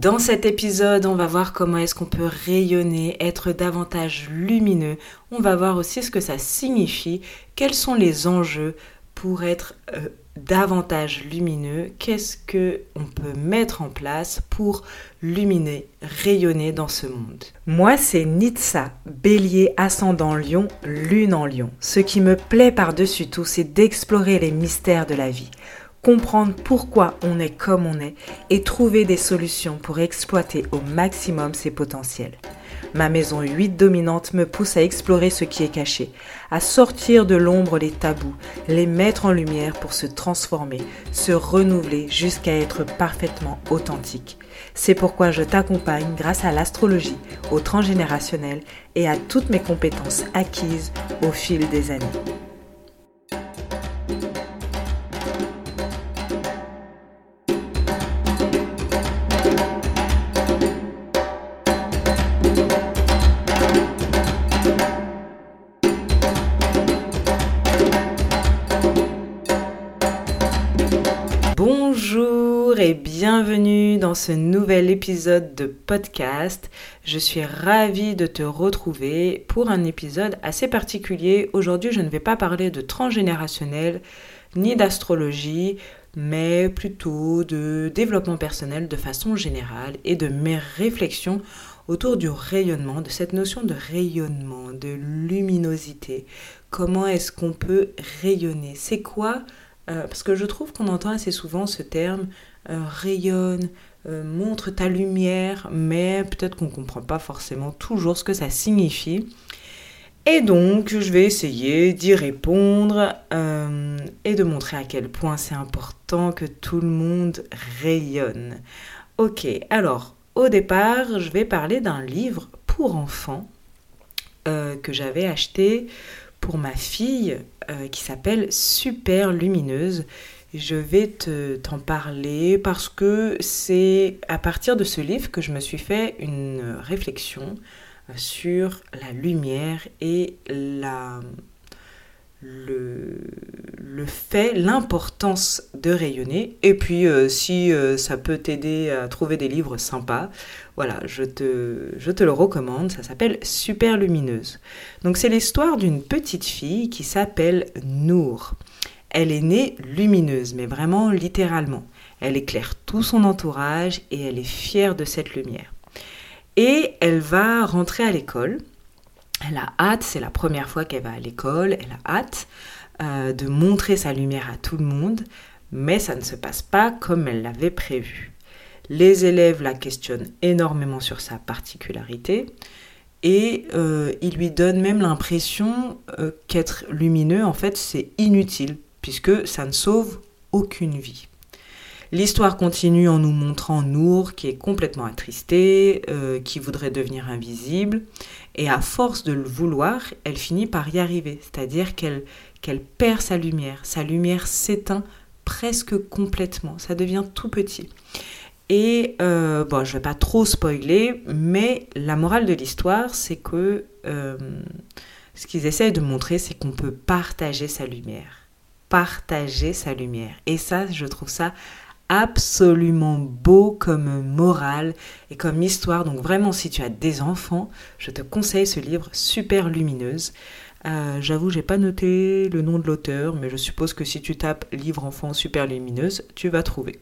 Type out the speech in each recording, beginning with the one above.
Dans cet épisode, on va voir comment est-ce qu'on peut rayonner, être davantage lumineux. On va voir aussi ce que ça signifie, quels sont les enjeux pour être euh, davantage lumineux, qu'est-ce que on peut mettre en place pour luminer, rayonner dans ce monde? Moi, c'est Nitsa, bélier ascendant lion, lune en lion. Ce qui me plaît par-dessus tout, c'est d'explorer les mystères de la vie comprendre pourquoi on est comme on est et trouver des solutions pour exploiter au maximum ses potentiels. Ma maison 8 dominante me pousse à explorer ce qui est caché, à sortir de l'ombre les tabous, les mettre en lumière pour se transformer, se renouveler jusqu'à être parfaitement authentique. C'est pourquoi je t'accompagne grâce à l'astrologie, au transgénérationnel et à toutes mes compétences acquises au fil des années. Ce nouvel épisode de podcast. Je suis ravie de te retrouver pour un épisode assez particulier. Aujourd'hui, je ne vais pas parler de transgénérationnel ni d'astrologie, mais plutôt de développement personnel de façon générale et de mes réflexions autour du rayonnement, de cette notion de rayonnement, de luminosité. Comment est-ce qu'on peut rayonner? C'est quoi euh, parce que je trouve qu'on entend assez souvent ce terme euh, rayonne, euh, montre ta lumière, mais peut-être qu'on ne comprend pas forcément toujours ce que ça signifie. Et donc, je vais essayer d'y répondre et de montrer à quel point c'est important que tout le monde rayonne. Ok, alors, au départ, je vais parler d'un livre pour enfants que j'avais acheté pour ma fille euh, qui s'appelle Super Lumineuse. Je vais t'en parler parce que c'est à partir de ce livre que je me suis fait une réflexion euh, sur la lumière et la, le, le fait, l'importance de rayonner. Et puis, euh, si ça peut t'aider à trouver des livres sympas, voilà, je te, le recommande. Ça s'appelle Super Lumineuse. Donc, c'est l'histoire d'une petite fille qui s'appelle Nour. Elle est née lumineuse, mais vraiment littéralement. Elle éclaire tout son entourage et elle est fière de cette lumière. Et elle va rentrer à l'école elle a hâte, c'est la première fois qu'elle va à l'école, elle a hâte euh, de montrer sa lumière à tout le monde, mais ça ne se passe pas comme elle l'avait prévu. Les élèves la questionnent énormément sur sa particularité et euh, ils lui donnent même l'impression euh, qu'être lumineux, en fait, c'est inutile puisque ça ne sauve aucune vie. L'histoire continue en nous montrant Nour qui est complètement attristée, euh, qui voudrait devenir invisible, et à force de le vouloir, elle finit par y arriver, c'est-à-dire qu'elle qu'elle perd sa lumière, sa lumière s'éteint presque complètement, ça devient tout petit. Et euh, bon, je vais pas trop spoiler, mais la morale de l'histoire, c'est que euh, ce qu'ils essayent de montrer, c'est qu'on peut partager sa lumière. Partager sa lumière. Et ça, je trouve ça absolument beau comme morale et comme histoire. Donc vraiment, si tu as des enfants, je te conseille ce livre super lumineuse. Euh, J'avoue, j'ai pas noté le nom de l'auteur, mais je suppose que si tu tapes livre enfant super lumineuse, tu vas trouver.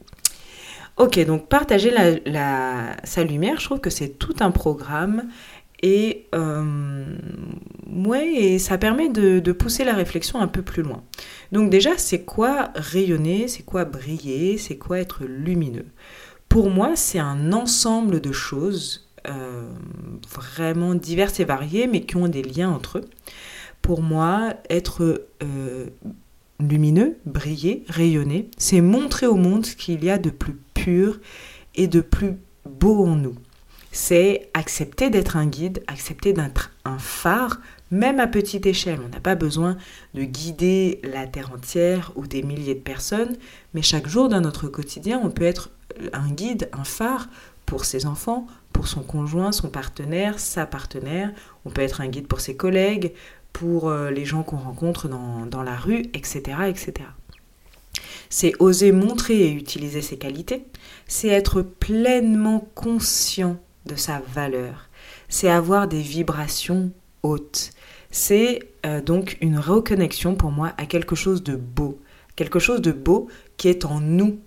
Ok, donc partager sa lumière, je trouve que c'est tout un programme et, euh, ouais, et ça permet de, de, pousser la réflexion un peu plus loin. Donc déjà, c'est quoi rayonner, c'est quoi briller, c'est quoi être lumineux? Pour moi, c'est un ensemble de choses euh, vraiment diverses et variées, mais qui ont des liens entre eux. Pour moi, être euh, lumineux, briller, rayonner, c'est montrer au monde ce qu'il y a de plus et de plus beau en nous c'est accepter d'être un guide, accepter d'être un phare, même à petite échelle. On n'a pas besoin de guider la Terre entière ou des milliers de personnes, mais chaque jour dans notre quotidien, on peut être un guide, un phare pour ses enfants, pour son conjoint, son partenaire, sa partenaire. On peut être un guide pour ses collègues, pour euh, les gens qu'on rencontre dans, dans la rue, etc., etc. C'est oser montrer et utiliser ses qualités. C'est être pleinement conscient de sa valeur. C'est avoir des vibrations hautes. C'est euh, donc une reconnexion pour moi à quelque chose de beau. Quelque chose de beau qui est en nous.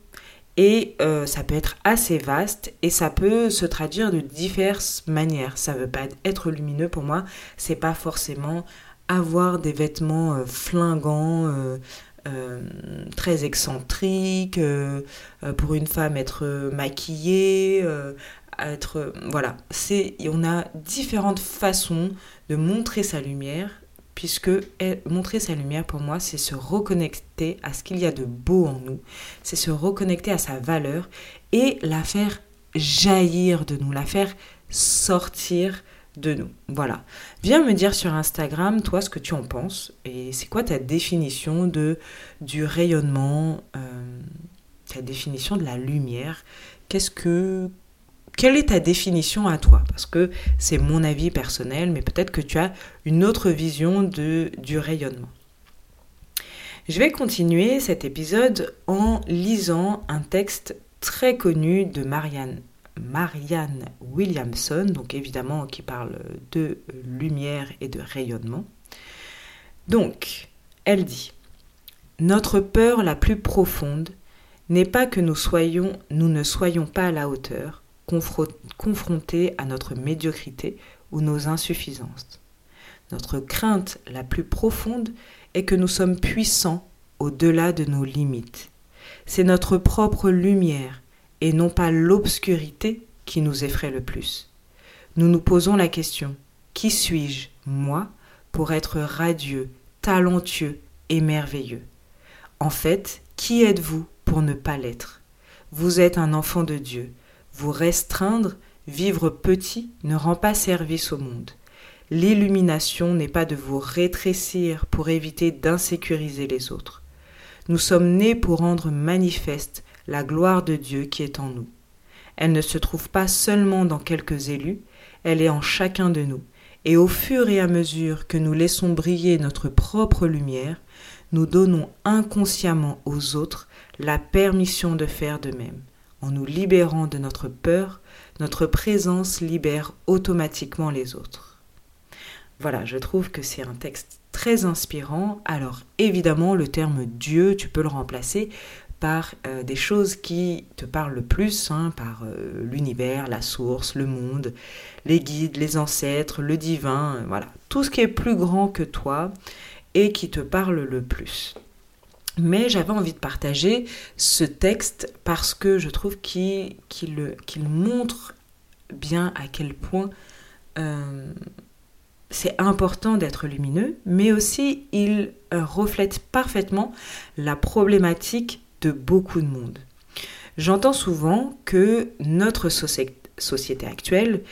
Et euh, ça peut être assez vaste et ça peut se traduire de diverses manières. Ça ne veut pas être lumineux pour moi. C'est pas forcément avoir des vêtements euh, flingants, très excentrique, euh, euh, pour une femme être maquillée, être voilà, c'est on a différentes façons de montrer sa lumière puisque montrer sa lumière pour moi c'est se reconnecter à ce qu'il y a de beau en nous, c'est se reconnecter à sa valeur et la faire jaillir de nous, la faire sortir de nous. Voilà. Viens me dire sur Instagram, toi, ce que tu en penses et c'est quoi ta définition de, du rayonnement, euh, ta définition de la lumière? Qu'est-ce que. Quelle est ta définition à toi? Parce que c'est mon avis personnel, mais peut-être que tu as une autre vision de, du rayonnement. Je vais continuer cet épisode en lisant un texte très connu de Marianne Marianne Williamson, donc évidemment qui parle de lumière et de rayonnement. Donc, elle dit Notre peur la plus profonde n'est pas que nous, soyons, nous ne soyons pas à la hauteur, confrontés à notre médiocrité ou nos insuffisances. Notre crainte la plus profonde est que nous sommes puissants au-delà de nos limites. C'est notre propre lumière et non pas l'obscurité qui nous effraie le plus. Nous nous posons la question Qui suis-je, moi, pour être radieux, talentueux et merveilleux? En fait, qui êtes-vous pour ne pas l'être? Vous êtes un enfant de Dieu. Vous restreindre, vivre petit, ne rend pas service au monde. L'illumination n'est pas de vous rétrécir pour éviter d'insécuriser les autres. Nous sommes nés pour rendre manifeste la gloire de Dieu qui est en nous. Elle ne se trouve pas seulement dans quelques élus, elle est en chacun de nous. Et au fur et à mesure que nous laissons briller notre propre lumière, nous donnons inconsciemment aux autres la permission de faire de même. En nous libérant de notre peur, notre présence libère automatiquement les autres. Voilà, je trouve que c'est un texte très inspirant. Alors évidemment, le terme Dieu, tu peux le remplacer par euh, des choses qui te parlent le plus, hein, par euh, l'univers, la source, le monde, les guides, les ancêtres, le divin, euh, voilà, tout ce qui est plus grand que toi et qui te parle le plus. Mais j'avais envie de partager ce texte parce que je trouve qu'il montre bien à quel point c'est important d'être lumineux, mais aussi il reflète parfaitement la problématique beaucoup de monde. J'entends souvent que notre société actuelle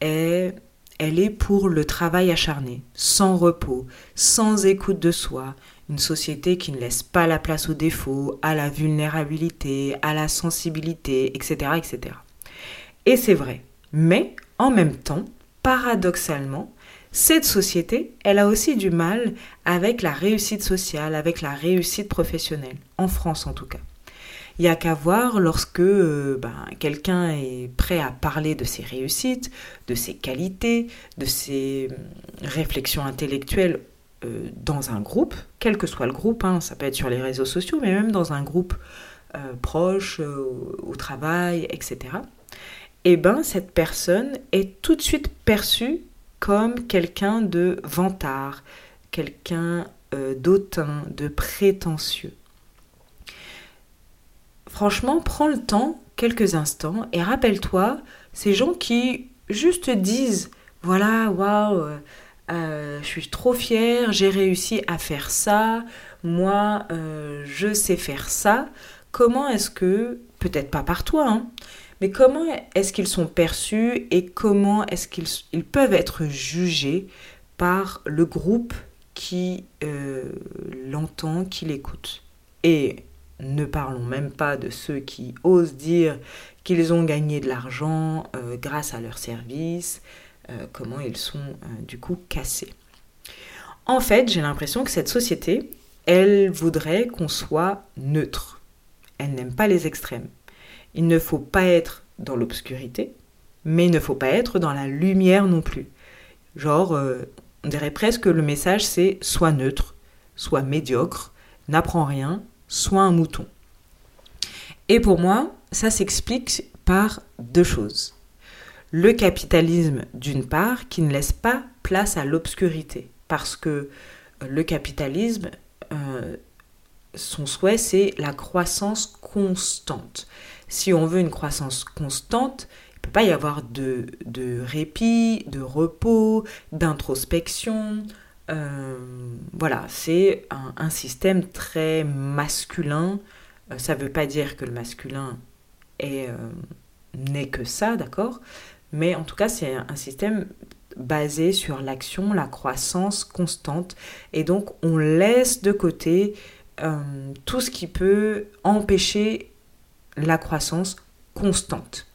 est, elle est pour le travail acharné, sans repos, sans écoute de soi, une société qui ne laisse pas la place aux défauts, à la vulnérabilité, à la sensibilité, etc. etc. Et c'est vrai. Mais en même temps, paradoxalement, cette société, elle a aussi du mal avec la réussite sociale, avec la réussite professionnelle, en France en tout cas. Il n'y a qu'à voir lorsque euh, ben, quelqu'un est prêt à parler de ses réussites, de ses qualités, de ses hum, réflexions intellectuelles euh, dans un groupe, quel que soit le groupe, hein, ça peut être sur les réseaux sociaux, mais même dans un groupe euh, proche, au travail, etc. Eh ben, cette personne est tout de suite perçue quelqu'un de vantard, quelqu'un euh, d'autant, de prétentieux. Franchement, prends le temps, quelques instants, et rappelle-toi ces gens qui juste disent voilà, waouh, euh, euh, je suis trop fière, j'ai réussi à faire ça, moi, je sais faire ça. Comment est-ce que, peut-être pas par toi, hein, mais comment est-ce qu'ils sont perçus et comment est-ce qu'ils peuvent être jugés par le groupe qui euh, l'entend, qui l'écoute? Et ne parlons même pas de ceux qui osent dire qu'ils ont gagné de l'argent euh, grâce à leur service, euh, comment ils sont du coup cassés. En fait, j'ai l'impression que cette société, elle voudrait qu'on soit neutre elle n'aime pas les extrêmes. Il ne faut pas être dans l'obscurité, mais il ne faut pas être dans la lumière non plus. Genre, euh, on dirait presque que le message c'est soit neutre, soit médiocre, n'apprends rien, soit un mouton. Et pour moi, ça s'explique par deux choses. Le capitalisme, d'une part, qui ne laisse pas place à l'obscurité, parce que euh, le capitalisme, euh, son souhait, c'est la croissance constante. Si on veut une croissance constante, il ne peut pas y avoir de, répit, de repos, d'introspection. Euh, voilà, c'est un, système très masculin. Euh, ça ne veut pas dire que le masculin est, euh, n'est que ça, d'accord? Mais en tout cas, c'est un système basé sur l'action, la croissance constante. Et donc, on laisse de côté tout ce qui peut empêcher la croissance constante.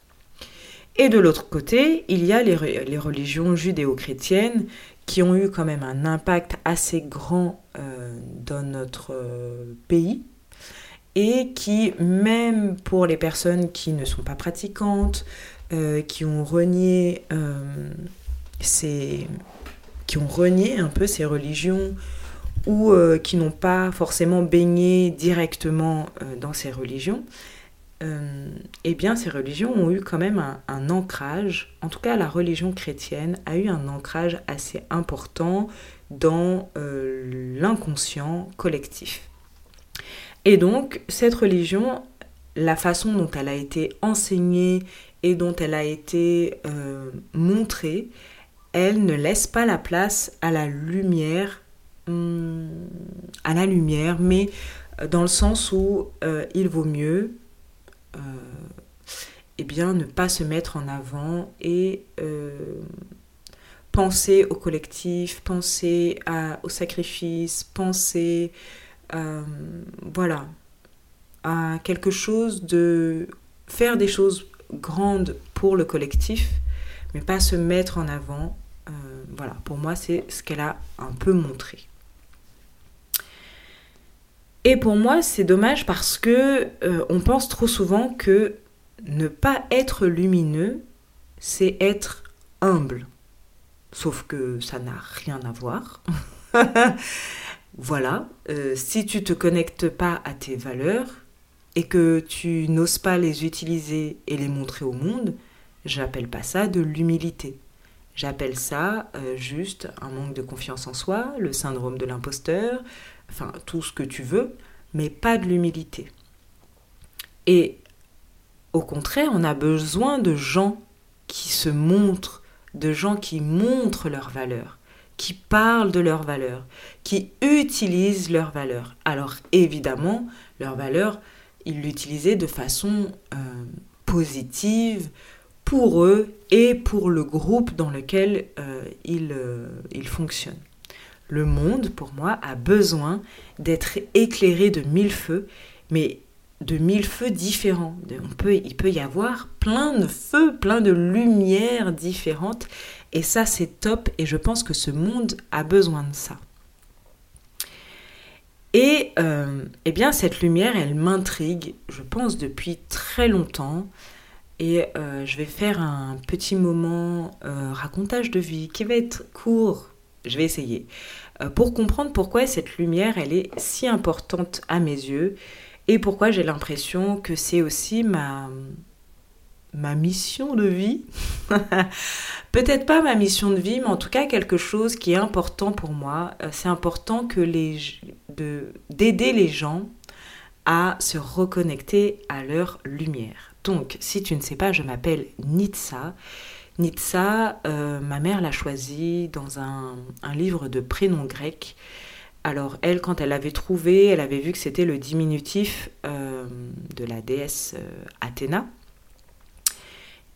Et de l'autre côté, il y a les, religions judéo-chrétiennes qui ont eu quand même un impact assez grand euh, dans notre euh, pays et qui, même pour les personnes qui ne sont pas pratiquantes, euh, qui ont renié ces, qui ont renié un peu ces religions ou qui n'ont pas forcément baigné directement dans ces religions, euh, eh bien, ces religions ont eu quand même un, ancrage, en tout cas la religion chrétienne a eu un ancrage assez important dans euh, l'inconscient collectif. Et donc, cette religion, la façon dont elle a été enseignée et dont elle a été euh, montrée, elle ne laisse pas la place à la lumière, hum, à la lumière, mais dans le sens où il vaut mieux eh bien, ne pas se mettre en avant et euh, penser au collectif, penser au sacrifice, penser euh, voilà, à quelque chose de faire des choses grandes pour le collectif, mais pas se mettre en avant. voilà, pour moi, c'est ce qu'elle a un peu montré. Et pour moi, c'est dommage parce que euh, on pense trop souvent que ne pas être lumineux, c'est être humble. Sauf que ça n'a rien à voir. voilà, euh, si tu te connectes pas à tes valeurs et que tu n'oses pas les utiliser et les montrer au monde, j'appelle pas ça de l'humilité. J'appelle ça euh, juste un manque de confiance en soi, le syndrome de l'imposteur, enfin tout ce que tu veux, mais pas de l'humilité. Et au contraire, on a besoin de gens qui se montrent, de gens qui montrent leurs valeurs, qui parlent de leurs valeurs, qui utilisent leurs valeurs. Alors évidemment, leurs valeurs, ils l'utilisaient de façon euh, positive pour eux et pour le groupe dans lequel euh, euh, ils fonctionnent. Le monde, pour moi, a besoin d'être éclairé de mille feux, mais de mille feux différents. On peut, il peut y avoir plein de feux, plein de lumières différentes, et ça c'est top, et je pense que ce monde a besoin de ça. Et euh, eh bien cette lumière, elle m'intrigue, je pense, depuis très longtemps. Et euh, je vais faire un petit moment euh, racontage de vie qui va être court. Je vais essayer. Euh, pour comprendre pourquoi cette lumière, elle est si importante à mes yeux et pourquoi j'ai l'impression que c'est aussi ma, ma mission de vie. Peut-être pas ma mission de vie, mais en tout cas quelque chose qui est important pour moi. Euh, c'est important que les, d'aider les gens à se reconnecter à leur lumière. Donc, si tu ne sais pas, je m'appelle Nitsa Nitsa, euh, ma mère l'a choisi dans un, livre de prénom grec. Alors elle, quand elle l'avait trouvé, elle avait vu que c'était le diminutif euh, de la déesse euh, Athéna.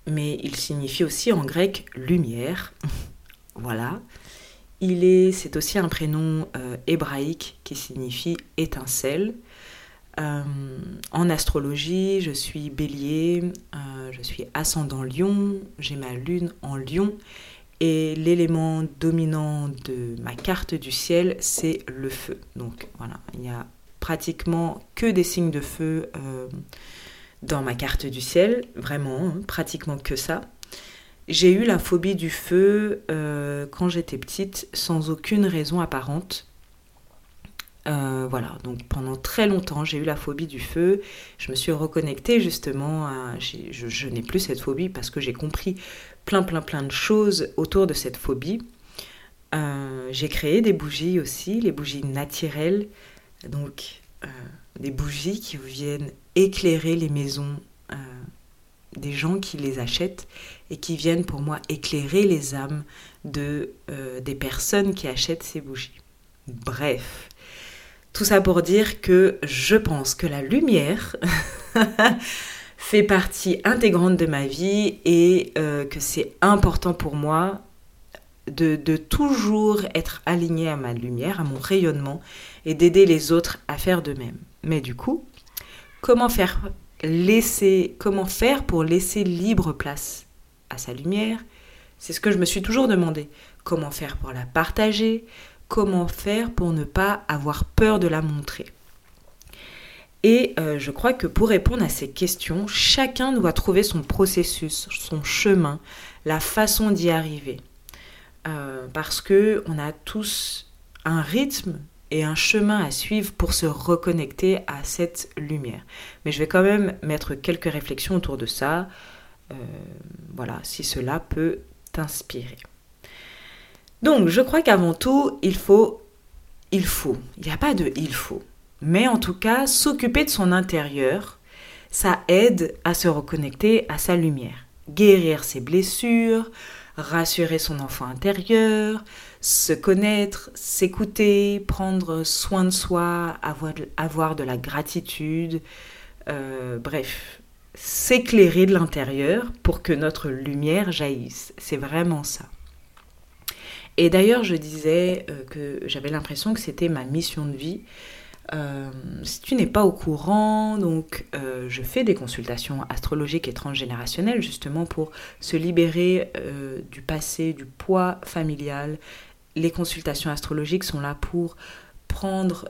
Mais il signifie aussi en grec lumière. voilà. Il est, c'est aussi un prénom hébraïque qui signifie étincelle. Euh, en astrologie, je suis bélier, euh, je suis ascendant lion, j'ai ma lune en lion et l'élément dominant de ma carte du ciel, c'est le feu. Donc voilà, il y a pratiquement que des signes de feu euh, dans ma carte du ciel, vraiment, hein, pratiquement que ça. J'ai eu la phobie du feu quand j'étais petite sans aucune raison apparente. Euh, voilà, donc pendant très longtemps, j'ai eu la phobie du feu. Je me suis reconnectée justement. À, je, n'ai plus cette phobie parce que j'ai compris plein, plein, plein de choses autour de cette phobie. Euh, j'ai créé des bougies aussi, les bougies naturelles. Donc, euh, des bougies qui viennent éclairer les maisons des gens qui les achètent et qui viennent pour moi éclairer les âmes de, des personnes qui achètent ces bougies. Bref, tout ça pour dire que je pense que la lumière fait partie intégrante de ma vie et euh, que c'est important pour moi de, toujours être aligné à ma lumière, à mon rayonnement et d'aider les autres à faire de même. Mais du coup, comment faire laisser, comment faire pour laisser libre place à sa lumière? C'est ce que je me suis toujours demandé. Comment faire pour la partager? Comment faire pour ne pas avoir peur de la montrer. Et euh, je crois que pour répondre à ces questions, chacun doit trouver son processus, son chemin, la façon d'y arriver. Euh, parce que on a tous un rythme et un chemin à suivre pour se reconnecter à cette lumière. Mais je vais quand même mettre quelques réflexions autour de ça. Euh, voilà, si cela peut t'inspirer. Donc, je crois qu'avant tout, il faut, il faut, il n'y a pas de il faut, mais en tout cas, s'occuper de son intérieur, ça aide à se reconnecter à sa lumière, guérir ses blessures, rassurer son enfant intérieur, se connaître, s'écouter, prendre soin de soi, avoir de, la gratitude, euh, bref, s'éclairer de l'intérieur pour que notre lumière jaillisse. C'est vraiment ça. Et d'ailleurs, je disais euh, que j'avais l'impression que c'était ma mission de vie. Euh, si tu n'es pas au courant, donc euh, je fais des consultations astrologiques et transgénérationnelles justement pour se libérer du passé, du poids familial. Les consultations astrologiques sont là pour prendre,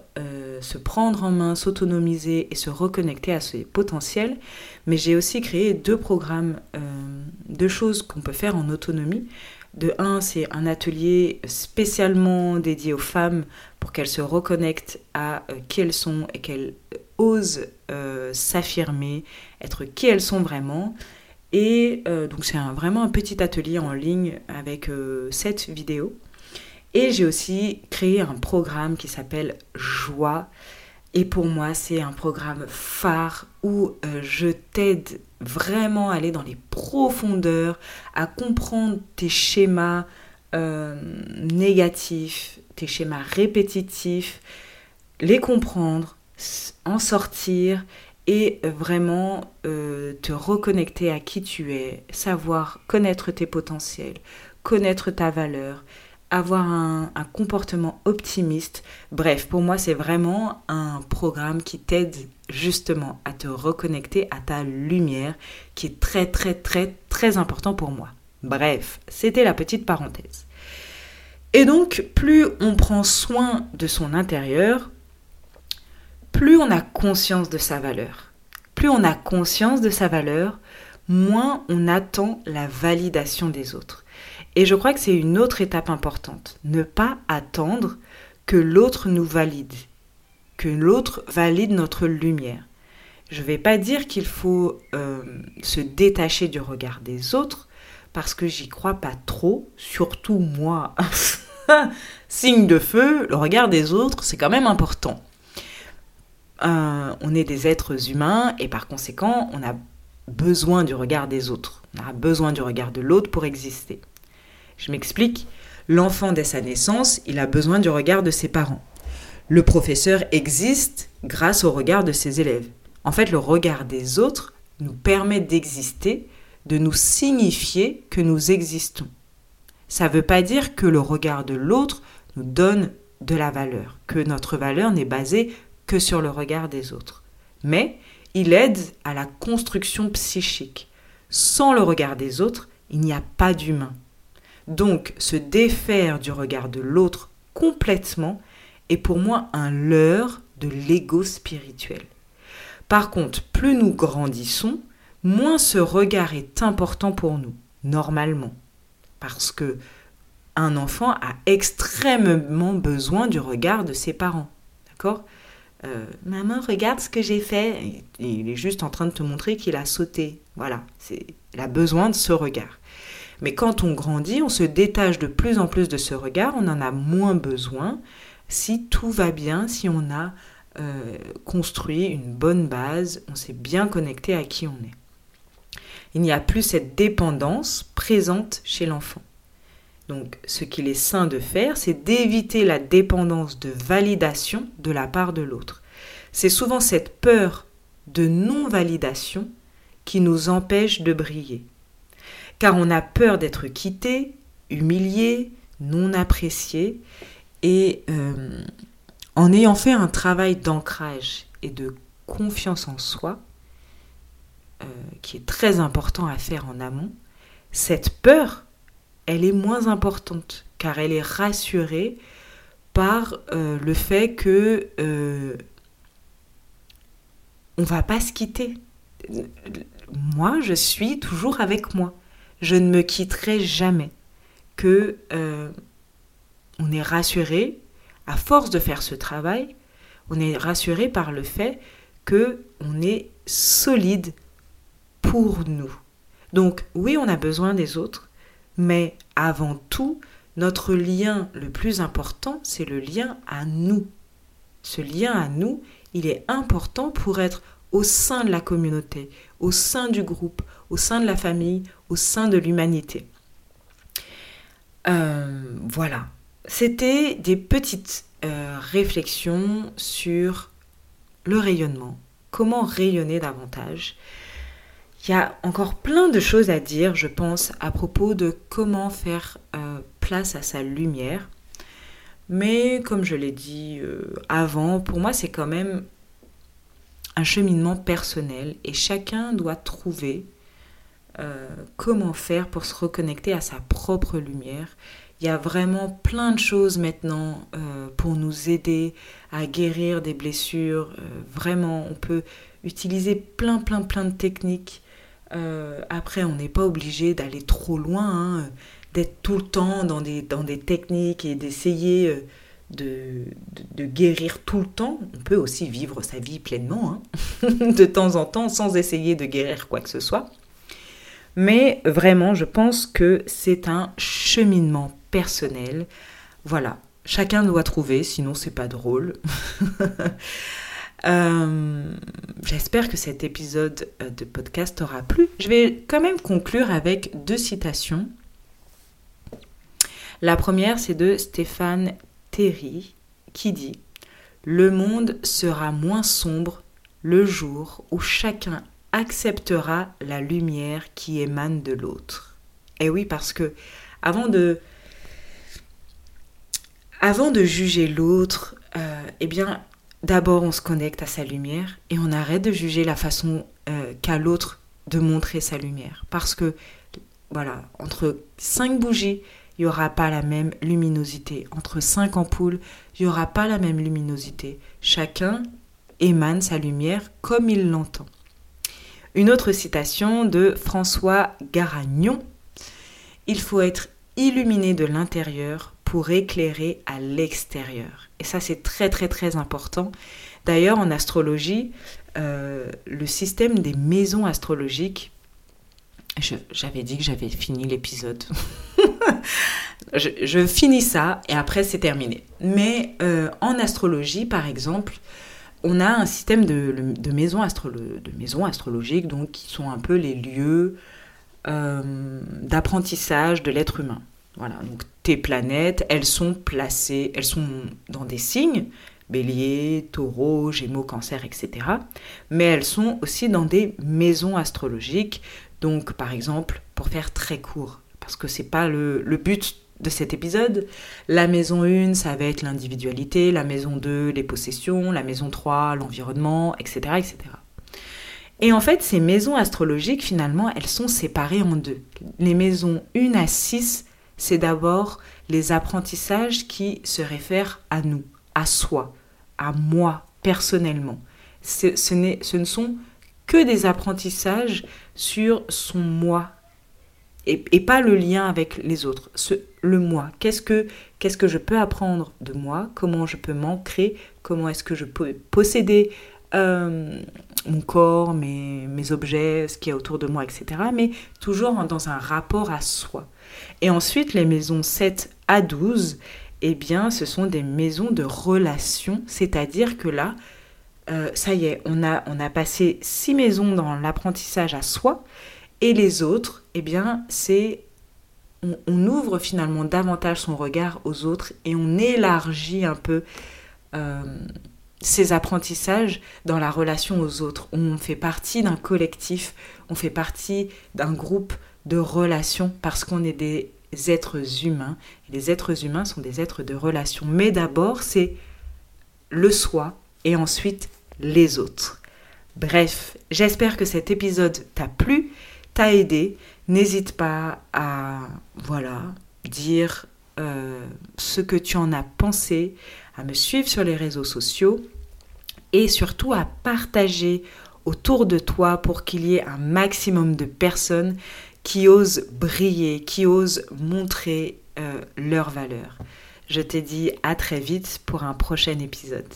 se prendre en main, s'autonomiser et se reconnecter à ses potentiels. Mais j'ai aussi créé deux programmes, deux choses qu'on peut faire en autonomie. De un, c'est un atelier spécialement dédié aux femmes pour qu'elles se reconnectent à euh, qui elles sont et qu'elles osent euh, s'affirmer, être qui elles sont vraiment. Et euh, donc c'est vraiment un petit atelier en ligne avec sept vidéos. Et j'ai aussi créé un programme qui s'appelle Joie. Et pour moi, c'est un programme phare où je t'aide vraiment aller dans les profondeurs, à comprendre tes schémas euh, négatifs, tes schémas répétitifs, les comprendre, en sortir et vraiment euh, te reconnecter à qui tu es, savoir connaître tes potentiels, connaître ta valeur, avoir un, comportement optimiste. Bref, pour moi, c'est vraiment un programme qui t'aide justement à te reconnecter à ta lumière, qui est très, très, très, très important pour moi. Bref, c'était la petite parenthèse. Et donc, plus on prend soin de son intérieur, plus on a conscience de sa valeur. Plus on a conscience de sa valeur, moins on attend la validation des autres. Et je crois que c'est une autre étape importante. Ne pas attendre que l'autre nous valide, que l'autre valide notre lumière. Je ne vais pas dire qu'il faut euh, se détacher du regard des autres, parce que j'y crois pas trop, surtout moi. Signe de feu, le regard des autres, c'est quand même important. Euh, on est des êtres humains et par conséquent, on a besoin du regard des autres. On a besoin du regard de l'autre pour exister. Je m'explique. L'enfant, dès sa naissance, il a besoin du regard de ses parents. Le professeur existe grâce au regard de ses élèves. En fait, le regard des autres nous permet d'exister, de nous signifier que nous existons. Ça ne veut pas dire que le regard de l'autre nous donne de la valeur, que notre valeur n'est basée que sur le regard des autres. Mais il aide à la construction psychique. Sans le regard des autres, il n'y a pas d'humain. Donc, se défaire du regard de l'autre complètement est pour moi un leurre de l'ego spirituel. Par contre, plus nous grandissons, moins ce regard est important pour nous, normalement. Parce que un enfant a extrêmement besoin du regard de ses parents. D'accord? Euh, Maman, regarde ce que j'ai fait. Il est juste en train de te montrer qu'il a sauté. Voilà, il a besoin de ce regard. Mais quand on grandit, on se détache de plus en plus de ce regard, on en a moins besoin si tout va bien, si on a euh, construit une bonne base, on s'est bien connecté à qui on est. Il n'y a plus cette dépendance présente chez l'enfant. Donc ce qu'il est sain de faire, c'est d'éviter la dépendance de validation de la part de l'autre. C'est souvent cette peur de non-validation qui nous empêche de briller. Car on a peur d'être quitté, humilié, non apprécié, et euh, en ayant fait un travail d'ancrage et de confiance en soi, euh, qui est très important à faire en amont, cette peur, elle est moins importante, car elle est rassurée par euh, le fait que on va pas se quitter. Moi, je suis toujours avec moi. Je ne me quitterai jamais. Que on est rassuré, à force de faire ce travail, on est rassuré par le fait que on est solide pour nous. Donc oui, on a besoin des autres, mais avant tout, notre lien le plus important, c'est le lien à nous. Ce lien à nous, il est important pour être au sein de la communauté, au sein du groupe, au sein de la famille, au sein de l'humanité. Euh, voilà, c'était des petites euh, réflexions sur le rayonnement, comment rayonner davantage. Il y a encore plein de choses à dire, je pense, à propos de comment faire euh, place à sa lumière. Mais comme je l'ai dit avant, pour moi c'est quand même un cheminement personnel et chacun doit trouver comment faire pour se reconnecter à sa propre lumière il y a vraiment plein de choses maintenant euh, pour nous aider à guérir des blessures. Euh, vraiment, on peut utiliser plein, plein, plein de techniques. Euh, après, on n'est pas obligé d'aller trop loin, hein, d'être tout le temps dans des, dans des techniques et d'essayer de, de, guérir tout le temps. On peut aussi vivre sa vie pleinement, hein, de temps en temps, sans essayer de guérir quoi que ce soit. Mais vraiment, je pense que c'est un cheminement personnel. Voilà, chacun doit trouver, sinon c'est pas drôle. Euh, j'espère que cet épisode euh, de podcast aura plu. Je vais quand même conclure avec deux citations. La première, c'est de Stéphane Terry qui dit Le monde sera moins sombre le jour où chacun acceptera la lumière qui émane de l'autre. Et oui, parce que avant de avant de juger l'autre, euh, eh bien, d'abord on se connecte à sa lumière et on arrête de juger la façon euh, qu'a l'autre de montrer sa lumière. Parce que, voilà, entre cinq bougies, il n'y aura pas la même luminosité. Entre cinq ampoules, il n'y aura pas la même luminosité. Chacun émane sa lumière comme il l'entend. Une autre citation de François Garagnon. Il faut être illuminé de l'intérieur pour éclairer à l'extérieur. Et ça, c'est très très très important. D'ailleurs, en astrologie, euh, le système des maisons astrologiques, j'avais dit que j'avais fini l'épisode. je, finis ça et après c'est terminé. Mais euh, en astrologie, par exemple, on a un système de, de, maisons, astrologiques qui sont un peu les lieux euh, d'apprentissage de l'être humain. Voilà, donc tes planètes, elles sont placées, elles sont dans des signes, bélier, taureau, gémeaux, cancer, etc. Mais elles sont aussi dans des maisons astrologiques. Donc, par exemple, pour faire très court, parce que c'est pas le, but de cet épisode, la maison 1, ça va être l'individualité, la maison 2, les possessions, la maison 3, l'environnement, etc., etc. Et en fait, ces maisons astrologiques, finalement, elles sont séparées en deux. Les maisons 1 à 6 c'est d'abord les apprentissages qui se réfèrent à nous, à soi, à moi personnellement. Ce, ce ne sont que des apprentissages sur son moi et, pas le lien avec les autres. Le moi. Qu'est-ce que, je peux apprendre de moi? Comment je peux m'ancrer? Comment est-ce que je peux posséder euh, mon corps, mes, mes objets, ce qui est autour de moi, etc. Mais toujours dans un rapport à soi. Et ensuite, les maisons 7 à 12, eh bien, ce sont des maisons de relation, c'est-à-dire que là, euh, ça y est, on a, on a passé six maisons dans l'apprentissage à soi, et les autres, eh bien, c'est on, ouvre finalement davantage son regard aux autres et on élargit un peu euh, ses apprentissages dans la relation aux autres. On fait partie d'un collectif, on fait partie d'un groupe de relations parce qu'on est des êtres humains. les êtres humains sont des êtres de relation. Mais d'abord, c'est le soi et ensuite les autres. Bref, j'espère que cet épisode t'a plu t'a aidé, n'hésite pas à voilà dire euh, ce que tu en as pensé, à me suivre sur les réseaux sociaux et surtout à partager autour de toi pour qu'il y ait un maximum de personnes qui osent briller, qui osent montrer euh, leur valeur. Je t'ai dit à très vite pour un prochain épisode.